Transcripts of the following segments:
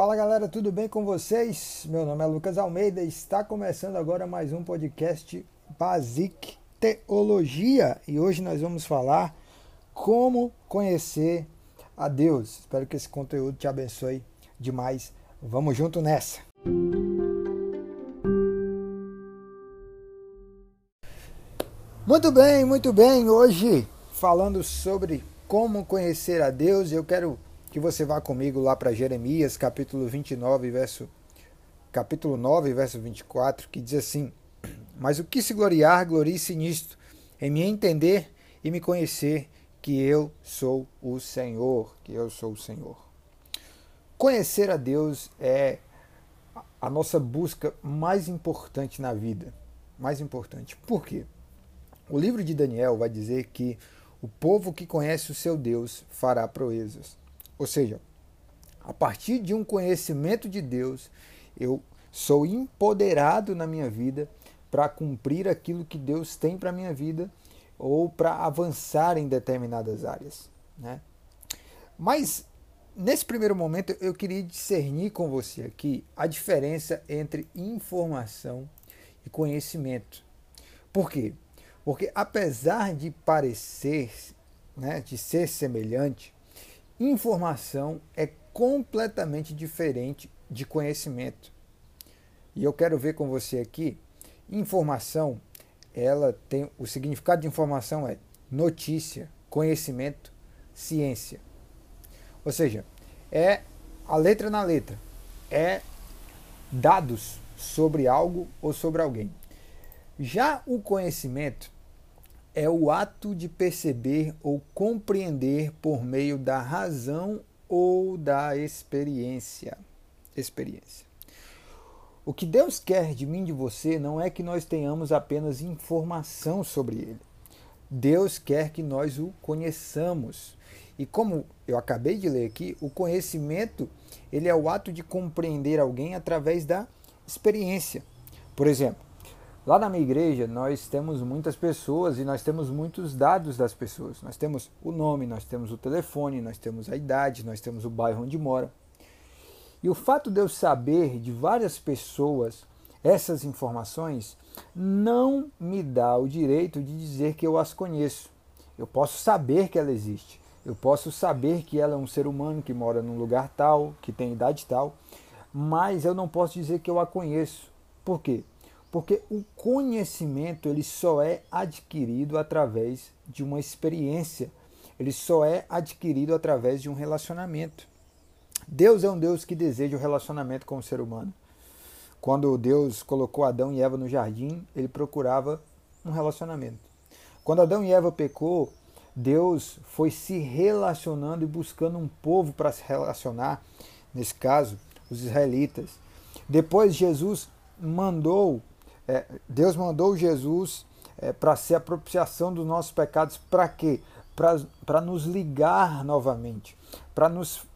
Fala galera, tudo bem com vocês? Meu nome é Lucas Almeida e está começando agora mais um podcast Basic Teologia e hoje nós vamos falar como conhecer a Deus. Espero que esse conteúdo te abençoe demais. Vamos junto nessa! Muito bem, muito bem. Hoje falando sobre como conhecer a Deus, eu quero que você vá comigo lá para Jeremias, capítulo 29, verso capítulo 9, verso 24, que diz assim: Mas o que se gloriar, glorie-se nisto, em me entender e me conhecer que eu sou o Senhor, que eu sou o Senhor. Conhecer a Deus é a nossa busca mais importante na vida. Mais importante. Por quê? O livro de Daniel vai dizer que o povo que conhece o seu Deus fará proezas. Ou seja, a partir de um conhecimento de Deus, eu sou empoderado na minha vida para cumprir aquilo que Deus tem para a minha vida ou para avançar em determinadas áreas. Né? Mas, nesse primeiro momento, eu queria discernir com você aqui a diferença entre informação e conhecimento. Por quê? Porque, apesar de parecer, né, de ser semelhante, Informação é completamente diferente de conhecimento. E eu quero ver com você aqui, informação, ela tem o significado de informação é notícia, conhecimento, ciência. Ou seja, é a letra na letra, é dados sobre algo ou sobre alguém. Já o conhecimento é o ato de perceber ou compreender por meio da razão ou da experiência. Experiência. O que Deus quer de mim e de você não é que nós tenhamos apenas informação sobre ele. Deus quer que nós o conheçamos. E como eu acabei de ler aqui, o conhecimento, ele é o ato de compreender alguém através da experiência. Por exemplo, Lá na minha igreja, nós temos muitas pessoas e nós temos muitos dados das pessoas. Nós temos o nome, nós temos o telefone, nós temos a idade, nós temos o bairro onde mora. E o fato de eu saber de várias pessoas essas informações não me dá o direito de dizer que eu as conheço. Eu posso saber que ela existe. Eu posso saber que ela é um ser humano que mora num lugar tal, que tem idade tal, mas eu não posso dizer que eu a conheço. Por quê? Porque o conhecimento ele só é adquirido através de uma experiência, ele só é adquirido através de um relacionamento. Deus é um Deus que deseja o relacionamento com o ser humano. Quando Deus colocou Adão e Eva no jardim, ele procurava um relacionamento. Quando Adão e Eva pecou, Deus foi se relacionando e buscando um povo para se relacionar, nesse caso, os israelitas. Depois Jesus mandou é, Deus mandou Jesus é, para ser a propiciação dos nossos pecados, para quê? Para nos ligar novamente, para nos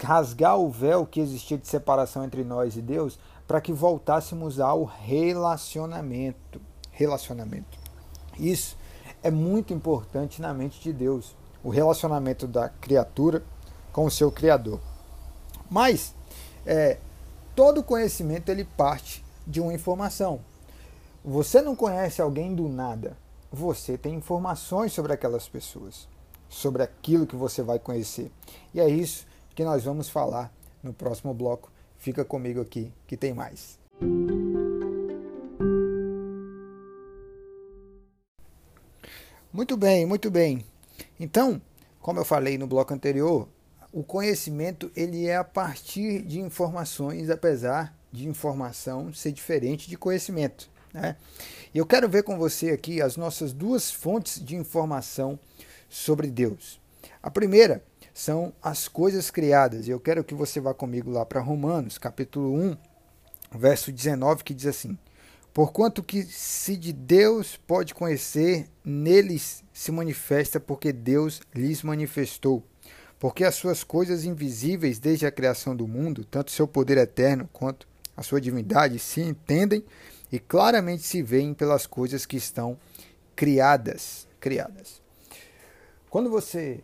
rasgar o véu que existia de separação entre nós e Deus, para que voltássemos ao relacionamento. Relacionamento. Isso é muito importante na mente de Deus, o relacionamento da criatura com o seu Criador. Mas é, todo conhecimento ele parte de uma informação. Você não conhece alguém do nada. Você tem informações sobre aquelas pessoas, sobre aquilo que você vai conhecer. E é isso que nós vamos falar no próximo bloco. Fica comigo aqui que tem mais. Muito bem, muito bem. Então, como eu falei no bloco anterior, o conhecimento ele é a partir de informações, apesar de informação ser diferente de conhecimento. Né? Eu quero ver com você aqui as nossas duas fontes de informação sobre Deus. A primeira são as coisas criadas. Eu quero que você vá comigo lá para Romanos, capítulo 1, verso 19, que diz assim: Porquanto que se de Deus pode conhecer, neles se manifesta, porque Deus lhes manifestou. Porque as suas coisas invisíveis desde a criação do mundo, tanto seu poder eterno quanto a sua divindade, se entendem e claramente se veem pelas coisas que estão criadas, criadas. Quando você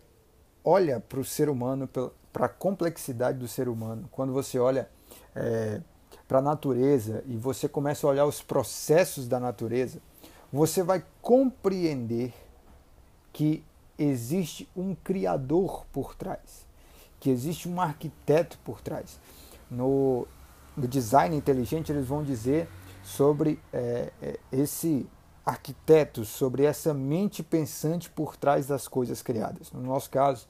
olha para o ser humano para a complexidade do ser humano, quando você olha é, para a natureza e você começa a olhar os processos da natureza, você vai compreender que existe um criador por trás, que existe um arquiteto por trás. No, no design inteligente, eles vão dizer sobre é, é esse arquiteto, sobre essa mente pensante por trás das coisas criadas. No nosso caso,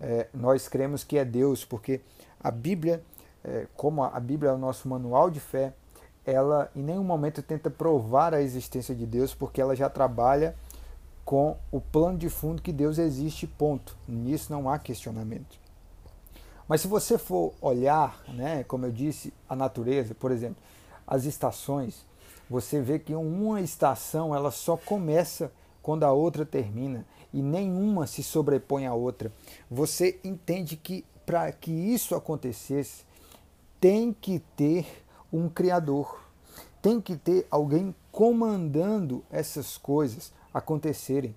é, nós cremos que é Deus, porque a Bíblia é, como a Bíblia é o nosso manual de fé, ela em nenhum momento tenta provar a existência de Deus, porque ela já trabalha com o plano de fundo que Deus existe, ponto. Nisso não há questionamento. Mas se você for olhar, né, como eu disse, a natureza, por exemplo, as estações, você vê que uma estação ela só começa quando a outra termina e nenhuma se sobrepõe à outra. Você entende que para que isso acontecesse, tem que ter um criador, tem que ter alguém comandando essas coisas acontecerem.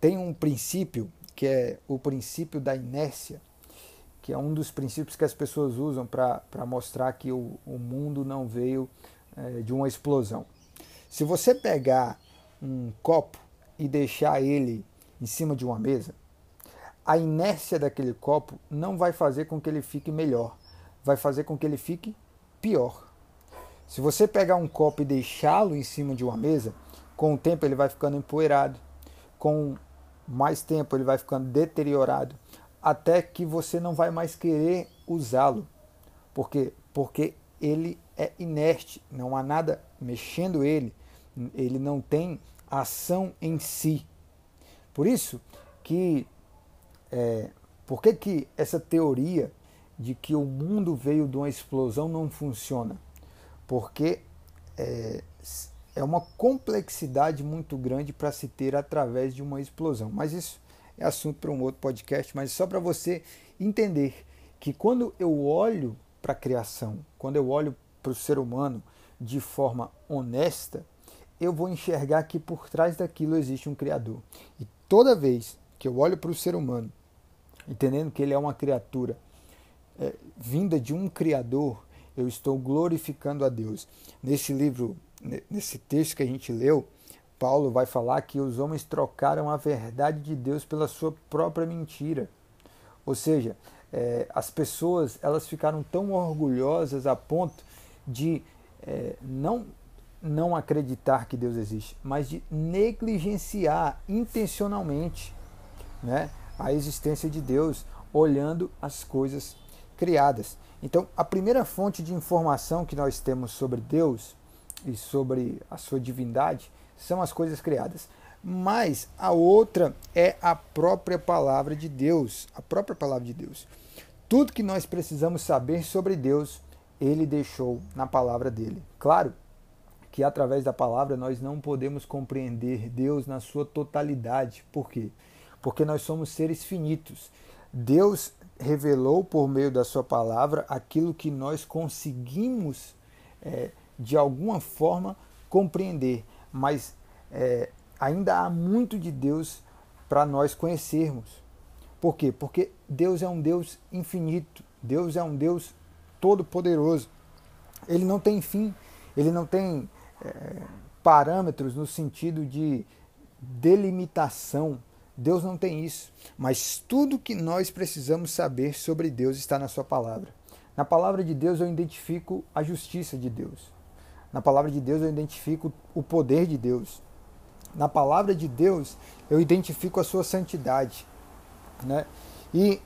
Tem um princípio que é o princípio da inércia, que é um dos princípios que as pessoas usam para mostrar que o, o, mundo não veio é, de uma explosão. Se você pegar um copo e deixar ele em cima de uma mesa, a inércia daquele copo não vai fazer com que ele fique melhor vai fazer com que ele fique pior. Se você pegar um copo e deixá-lo em cima de uma mesa, com o tempo ele vai ficando empoeirado, com mais tempo ele vai ficando deteriorado, até que você não vai mais querer usá-lo. Por quê? Porque ele é inerte, não há nada mexendo ele, ele não tem ação em si. Por isso que, é, por que, que essa teoria de que o mundo veio de uma explosão não funciona, porque é, é uma complexidade muito grande para se ter através de uma explosão. Mas isso é assunto para um outro podcast, mas só para você entender que quando eu olho para a criação, quando eu olho para o ser humano de forma honesta, eu vou enxergar que por trás daquilo existe um Criador. E toda vez que eu olho para o ser humano, entendendo que ele é uma criatura é, vinda de um Criador, eu estou glorificando a Deus. Nesse livro, nesse texto que a gente leu, Paulo vai falar que os homens trocaram a verdade de Deus pela sua própria mentira. Ou seja, é, as pessoas elas ficaram tão orgulhosas a ponto de é, não não acreditar que Deus existe, mas de negligenciar intencionalmente né, a existência de Deus, olhando as coisas criadas. Então, a primeira fonte de informação que nós temos sobre Deus e sobre a sua divindade são as coisas criadas. Mas a outra é a própria palavra de Deus, a própria palavra de Deus. Tudo que nós precisamos saber sobre Deus, ele deixou na palavra dele. Claro que através da palavra nós não podemos compreender Deus na sua totalidade. Por quê? Porque nós somos seres finitos. Deus revelou por meio da sua palavra aquilo que nós conseguimos é, de alguma forma compreender, mas é, ainda há muito de Deus para nós conhecermos. Por quê? Porque Deus é um Deus infinito, Deus é um Deus todo-poderoso. Ele não tem fim, ele não tem é, parâmetros no sentido de delimitação Deus não tem isso, mas tudo que nós precisamos saber sobre Deus está na Sua palavra. Na palavra de Deus eu identifico a justiça de Deus. Na palavra de Deus eu identifico o poder de Deus. Na palavra de Deus eu identifico a Sua santidade. Né? E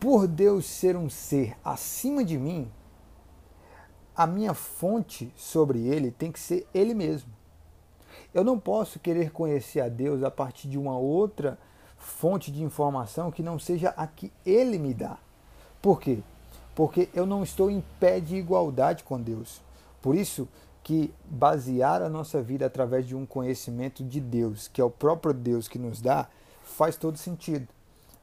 por Deus ser um ser acima de mim, a minha fonte sobre Ele tem que ser Ele mesmo. Eu não posso querer conhecer a Deus a partir de uma outra fonte de informação que não seja a que Ele me dá. Por quê? Porque eu não estou em pé de igualdade com Deus. Por isso que basear a nossa vida através de um conhecimento de Deus, que é o próprio Deus que nos dá, faz todo sentido.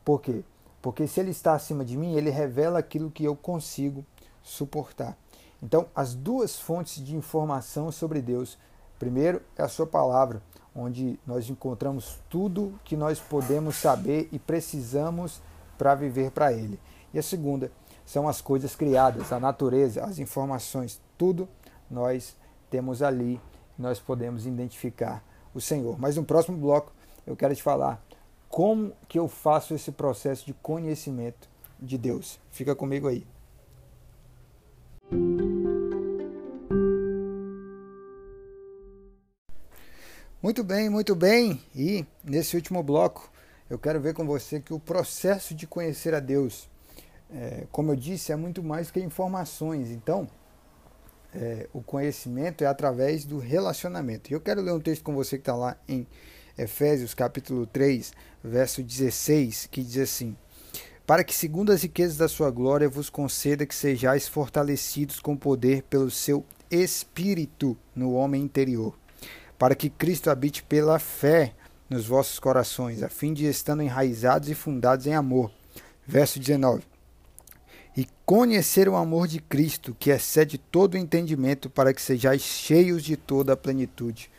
Por quê? Porque se Ele está acima de mim, Ele revela aquilo que eu consigo suportar. Então, as duas fontes de informação sobre Deus Primeiro é a sua palavra, onde nós encontramos tudo que nós podemos saber e precisamos para viver para Ele. E a segunda são as coisas criadas, a natureza, as informações, tudo nós temos ali, nós podemos identificar o Senhor. Mas no próximo bloco eu quero te falar como que eu faço esse processo de conhecimento de Deus. Fica comigo aí. Muito bem, muito bem. E nesse último bloco eu quero ver com você que o processo de conhecer a Deus, é, como eu disse, é muito mais que informações. Então, é, o conhecimento é através do relacionamento. E eu quero ler um texto com você que está lá em Efésios capítulo 3, verso 16, que diz assim: Para que, segundo as riquezas da sua glória, vos conceda que sejais fortalecidos com poder pelo seu Espírito no homem interior, para que Cristo habite pela fé nos vossos corações, a fim de estando enraizados e fundados em amor. Verso 19 e conhecer o amor de Cristo, que excede todo o entendimento, para que sejais cheios de toda a plenitude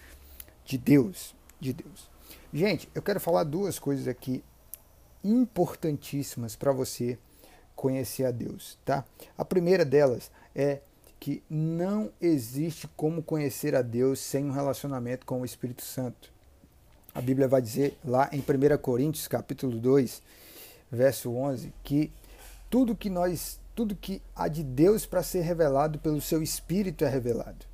de Deus, de Deus. Gente, eu quero falar duas coisas aqui importantíssimas para você conhecer a Deus, tá? A primeira delas é que não existe como conhecer a Deus sem um relacionamento com o Espírito Santo. A Bíblia vai dizer lá em 1 Coríntios, capítulo 2, verso 11, que tudo que nós, tudo que há de Deus para ser revelado pelo seu espírito é revelado.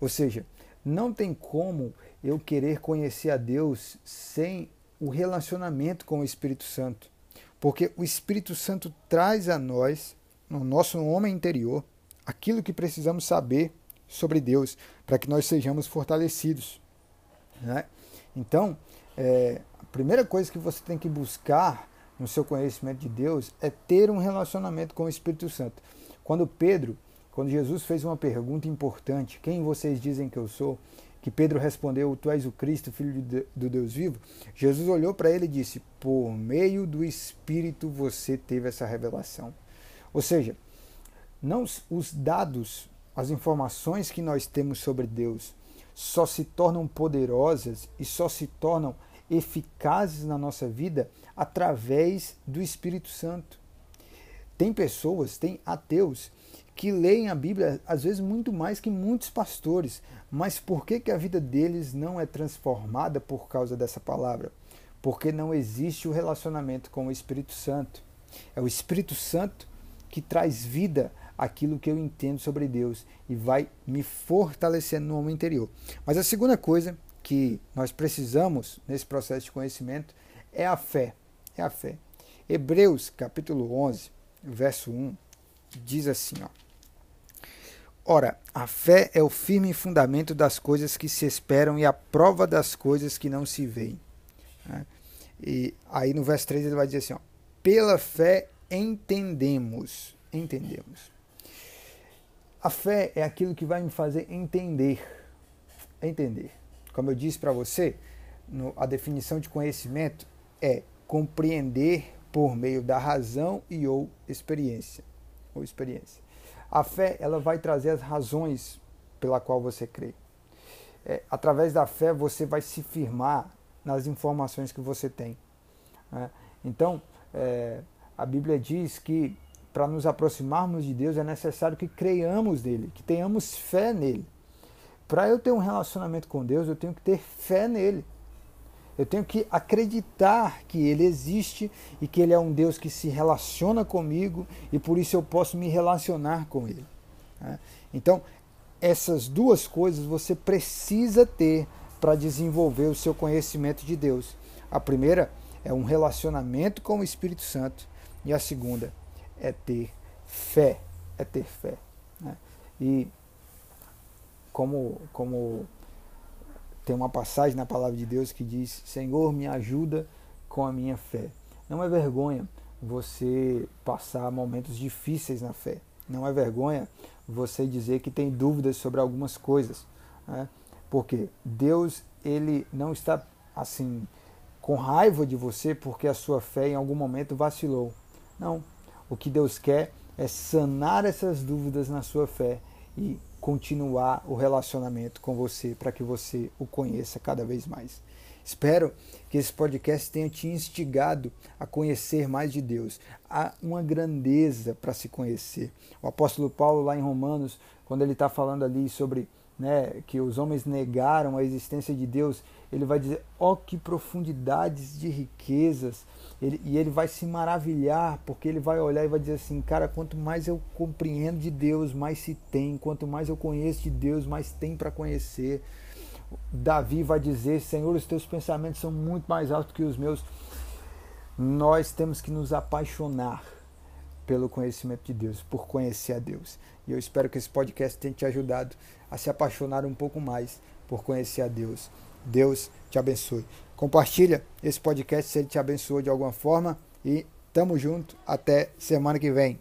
Ou seja, não tem como eu querer conhecer a Deus sem o relacionamento com o Espírito Santo. Porque o Espírito Santo traz a nós, no nosso homem interior, aquilo que precisamos saber sobre Deus, para que nós sejamos fortalecidos. Né? Então, é, a primeira coisa que você tem que buscar no seu conhecimento de Deus é ter um relacionamento com o Espírito Santo. Quando Pedro, quando Jesus fez uma pergunta importante, quem vocês dizem que eu sou? que Pedro respondeu: Tu és o Cristo, filho do Deus vivo. Jesus olhou para ele e disse: Por meio do Espírito você teve essa revelação. Ou seja, não os dados, as informações que nós temos sobre Deus só se tornam poderosas e só se tornam eficazes na nossa vida através do Espírito Santo. Tem pessoas, tem ateus que leem a Bíblia às vezes muito mais que muitos pastores, mas por que, que a vida deles não é transformada por causa dessa palavra? Porque não existe o relacionamento com o Espírito Santo. É o Espírito Santo que traz vida àquilo que eu entendo sobre Deus e vai me fortalecendo no homem interior. Mas a segunda coisa que nós precisamos nesse processo de conhecimento é a fé. É a fé. Hebreus capítulo 11, verso 1 diz assim, ó: Ora, a fé é o firme fundamento das coisas que se esperam e a prova das coisas que não se veem. Né? E aí no verso 3 ele vai dizer assim: ó, pela fé entendemos. Entendemos. A fé é aquilo que vai me fazer entender. Entender. Como eu disse para você, no, a definição de conhecimento é compreender por meio da razão e ou experiência. Ou experiência. A fé ela vai trazer as razões pela qual você crê. É, através da fé você vai se firmar nas informações que você tem. Né? Então, é, a Bíblia diz que para nos aproximarmos de Deus é necessário que creiamos nele, que tenhamos fé nele. Para eu ter um relacionamento com Deus, eu tenho que ter fé nele. Eu tenho que acreditar que Ele existe e que Ele é um Deus que se relaciona comigo e por isso eu posso me relacionar com Ele. Né? Então, essas duas coisas você precisa ter para desenvolver o seu conhecimento de Deus. A primeira é um relacionamento com o Espírito Santo e a segunda é ter fé. É ter fé. Né? E como, como tem uma passagem na palavra de Deus que diz: Senhor, me ajuda com a minha fé. Não é vergonha você passar momentos difíceis na fé. Não é vergonha você dizer que tem dúvidas sobre algumas coisas. Né? Porque Deus ele não está assim com raiva de você porque a sua fé em algum momento vacilou. Não. O que Deus quer é sanar essas dúvidas na sua fé e continuar o relacionamento com você para que você o conheça cada vez mais. Espero que esse podcast tenha te instigado a conhecer mais de Deus. Há uma grandeza para se conhecer. O apóstolo Paulo, lá em Romanos, quando ele está falando ali sobre né, que os homens negaram a existência de Deus, ele vai dizer: ó, oh, que profundidades de riquezas. Ele, e ele vai se maravilhar, porque ele vai olhar e vai dizer assim: cara, quanto mais eu compreendo de Deus, mais se tem. Quanto mais eu conheço de Deus, mais tem para conhecer. Davi vai dizer: Senhor, os teus pensamentos são muito mais altos que os meus. Nós temos que nos apaixonar pelo conhecimento de Deus, por conhecer a Deus. E eu espero que esse podcast tenha te ajudado a se apaixonar um pouco mais por conhecer a Deus. Deus te abençoe. Compartilha esse podcast se ele te abençoou de alguma forma e tamo junto até semana que vem.